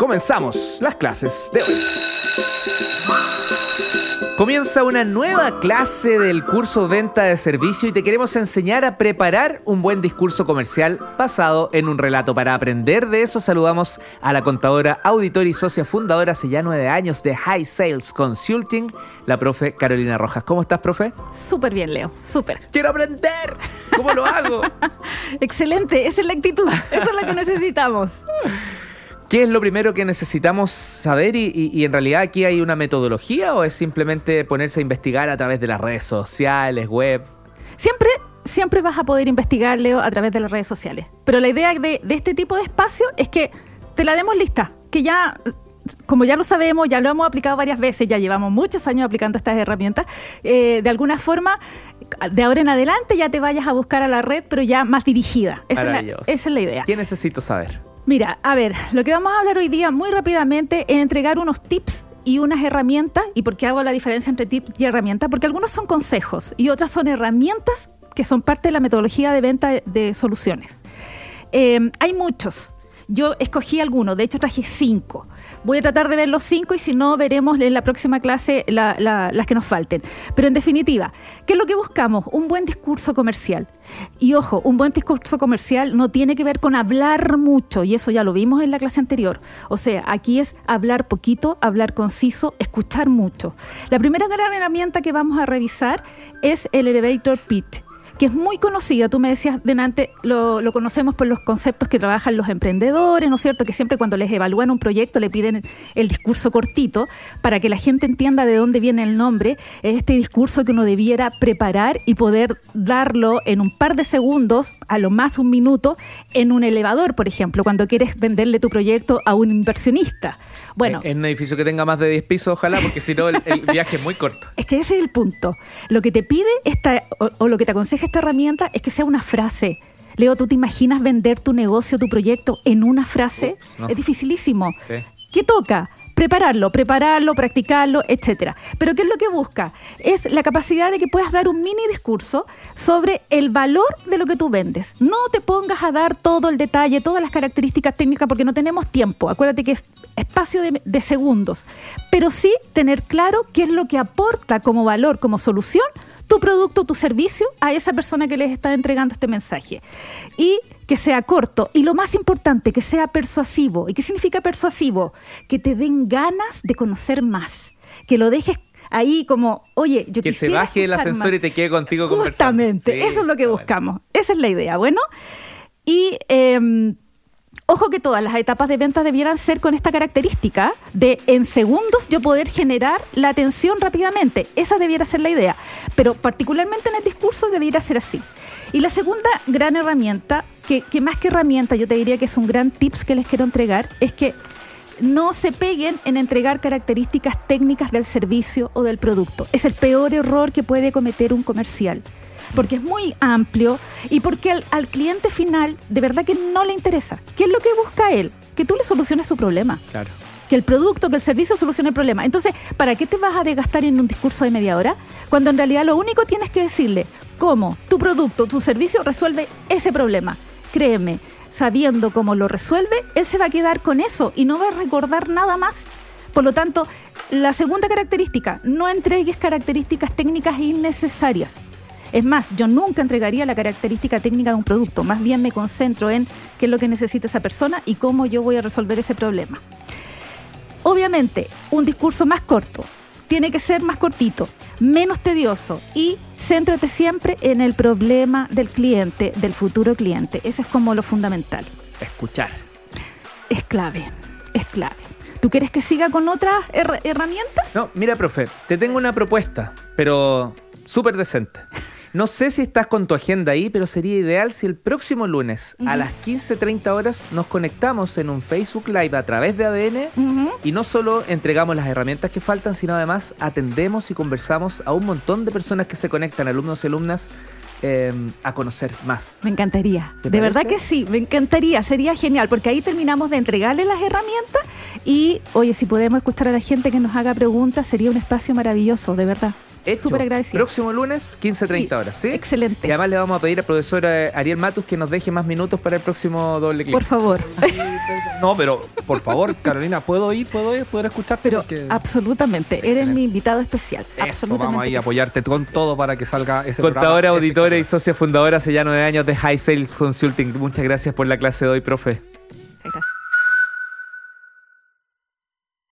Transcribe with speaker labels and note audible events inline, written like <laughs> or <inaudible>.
Speaker 1: Comenzamos las clases de hoy. Comienza una nueva clase del curso Venta de Servicio y te queremos enseñar a preparar un buen discurso comercial basado en un relato. Para aprender de eso saludamos a la contadora, auditora y socia fundadora hace ya nueve años de High Sales Consulting, la profe Carolina Rojas. ¿Cómo estás, profe?
Speaker 2: Súper bien, Leo, súper.
Speaker 1: ¡Quiero aprender! ¿Cómo lo hago? <laughs>
Speaker 2: Excelente, esa es la actitud, esa es la que necesitamos. <laughs>
Speaker 1: ¿Qué es lo primero que necesitamos saber y, en realidad aquí hay una metodología o es simplemente ponerse a investigar a través de las redes sociales, web?
Speaker 2: Siempre, siempre vas a poder investigar, Leo, a través de las redes sociales. Pero la idea de, este tipo de espacio es que te la demos lista, que ya como ya lo sabemos, ya lo hemos aplicado varias veces, ya llevamos muchos años aplicando estas herramientas, eh, de alguna forma, de ahora en adelante ya te vayas a buscar a la red, pero ya más dirigida. Esa, esa es la idea.
Speaker 1: ¿Qué necesito saber?
Speaker 2: Mira, a ver, lo que vamos a hablar hoy día muy rápidamente es entregar unos tips y unas herramientas. ¿Y por qué hago la diferencia entre tips y herramientas? Porque algunos son consejos y otras son herramientas que son parte de la metodología de venta de, soluciones. Eh, hay muchos. Yo escogí algunos, de hecho traje cinco. Voy a tratar de ver los cinco y si no, veremos en la próxima clase las que nos falten. Pero en definitiva, ¿qué es lo que buscamos? Un buen discurso comercial. Y ojo, un buen discurso comercial no tiene que ver con hablar mucho, y eso ya lo vimos en la clase anterior. O sea, aquí es hablar poquito, hablar conciso, escuchar mucho. La primera gran herramienta que vamos a revisar es el elevator pitch que es muy conocida. Tú me decías delante, lo, lo conocemos por los conceptos que trabajan los emprendedores, ¿no es cierto? Que siempre cuando les evalúan un proyecto le piden el discurso cortito para que la gente entienda de dónde viene el nombre. Es este discurso que uno debiera preparar y poder darlo en un par de segundos, a lo más un minuto, en un elevador, por ejemplo, cuando quieres venderle tu proyecto a un inversionista.
Speaker 1: Bueno, en un edificio que tenga más de 10 pisos, ojalá, porque si no el, viaje es muy corto.
Speaker 2: Es que ese es el punto. Lo que te pide esta, o, lo que te aconseja esta herramienta es que sea una frase. Leo, ¿tú te imaginas vender tu negocio, tu proyecto en una frase? Es dificilísimo. ¿Qué toca? prepararlo, prepararlo, practicarlo, etcétera. Pero ¿qué es lo que busca? Es la capacidad de que puedas dar un mini discurso sobre el valor de lo que tú vendes. No te pongas a dar todo el detalle, todas las características técnicas, porque no tenemos tiempo. Acuérdate que es espacio de, de segundos. Pero sí tener claro qué es lo que aporta como valor, como solución tu producto, tu servicio a esa persona que les está entregando este mensaje. Y que sea corto. Y lo más importante, que sea persuasivo. ¿Y qué significa persuasivo? Que te den ganas de conocer más. Que lo dejes ahí como, oye, yo
Speaker 1: Que se baje el ascensor y te quede contigo
Speaker 2: Justamente, eso es lo que buscamos. Esa es la idea. Bueno, y... Em, Ojo que todas las etapas de venta debieran ser con esta característica de en segundos yo poder generar la atención rápidamente. Esa debiera ser la idea. Pero particularmente en el discurso debiera ser así. Y la segunda gran herramienta, que, más que herramienta yo te diría que es un gran tips que les quiero entregar, es que no se peguen en entregar características técnicas del servicio o del producto. Es el peor error que puede cometer un comercial porque es muy amplio y porque al, cliente final de verdad que no le interesa. ¿Qué es lo que busca él? Que tú le soluciones su problema.
Speaker 1: Claro
Speaker 2: que el producto, que el servicio solucione el problema. Entonces, ¿para qué te vas a desgastar en un discurso de media hora? Cuando en realidad lo único tienes que decirle cómo tu producto, tu servicio resuelve ese problema. Créeme, sabiendo cómo lo resuelve, él se va a quedar con eso y no va a recordar nada más. Por lo tanto, la segunda característica, no entregues características técnicas innecesarias. Es más, yo nunca entregaría la característica técnica de un producto, más bien me concentro en qué es lo que necesita esa persona y cómo yo voy a resolver ese problema. Obviamente, un discurso más corto, tiene que ser más cortito, menos tedioso y céntrate siempre en el problema del cliente, del futuro cliente. Eso es como lo fundamental.
Speaker 1: Escuchar.
Speaker 2: Es clave, es clave. ¿Tú quieres que siga con otras herramientas?
Speaker 1: No, mira, profe, te tengo una propuesta, pero súper decente. No sé si estás con tu agenda ahí, pero sería ideal si el próximo lunes a las 15.30 horas nos conectamos en un Facebook Live a través de ADN y no solo entregamos las herramientas que faltan, sino además atendemos y conversamos a un montón de personas que se conectan, alumnos y alumnas. Em, a conocer más.
Speaker 2: Me encantaría. De verdad que sí, me encantaría, sería genial, porque ahí terminamos de entregarle las herramientas y, oye, si podemos escuchar a la gente que nos haga preguntas, sería un espacio maravilloso, de verdad.
Speaker 1: Hecho.
Speaker 2: Súper agradecida.
Speaker 1: Próximo lunes, 15.30
Speaker 2: Sí,
Speaker 1: horas, ¿sí?
Speaker 2: excelente.
Speaker 1: Y además le vamos a pedir al profesor eh, Ariel Matus que nos deje más minutos para el próximo doble clic.
Speaker 2: Por favor.
Speaker 3: No, pero por favor, Carolina, ¿puedo ir? ¿Puedo ir? ¿Puedo escucharte?
Speaker 2: Pero
Speaker 3: Porque
Speaker 2: absolutamente, eres mi invitado especial.
Speaker 3: eso,
Speaker 2: absolutamente
Speaker 3: vamos ahí a apoyarte con todo para que salga ese
Speaker 1: Contadora,
Speaker 3: programa
Speaker 1: auditora y socia fundadora hace ya nueve años de High Sales Consulting. Muchas gracias por la clase de hoy, profe.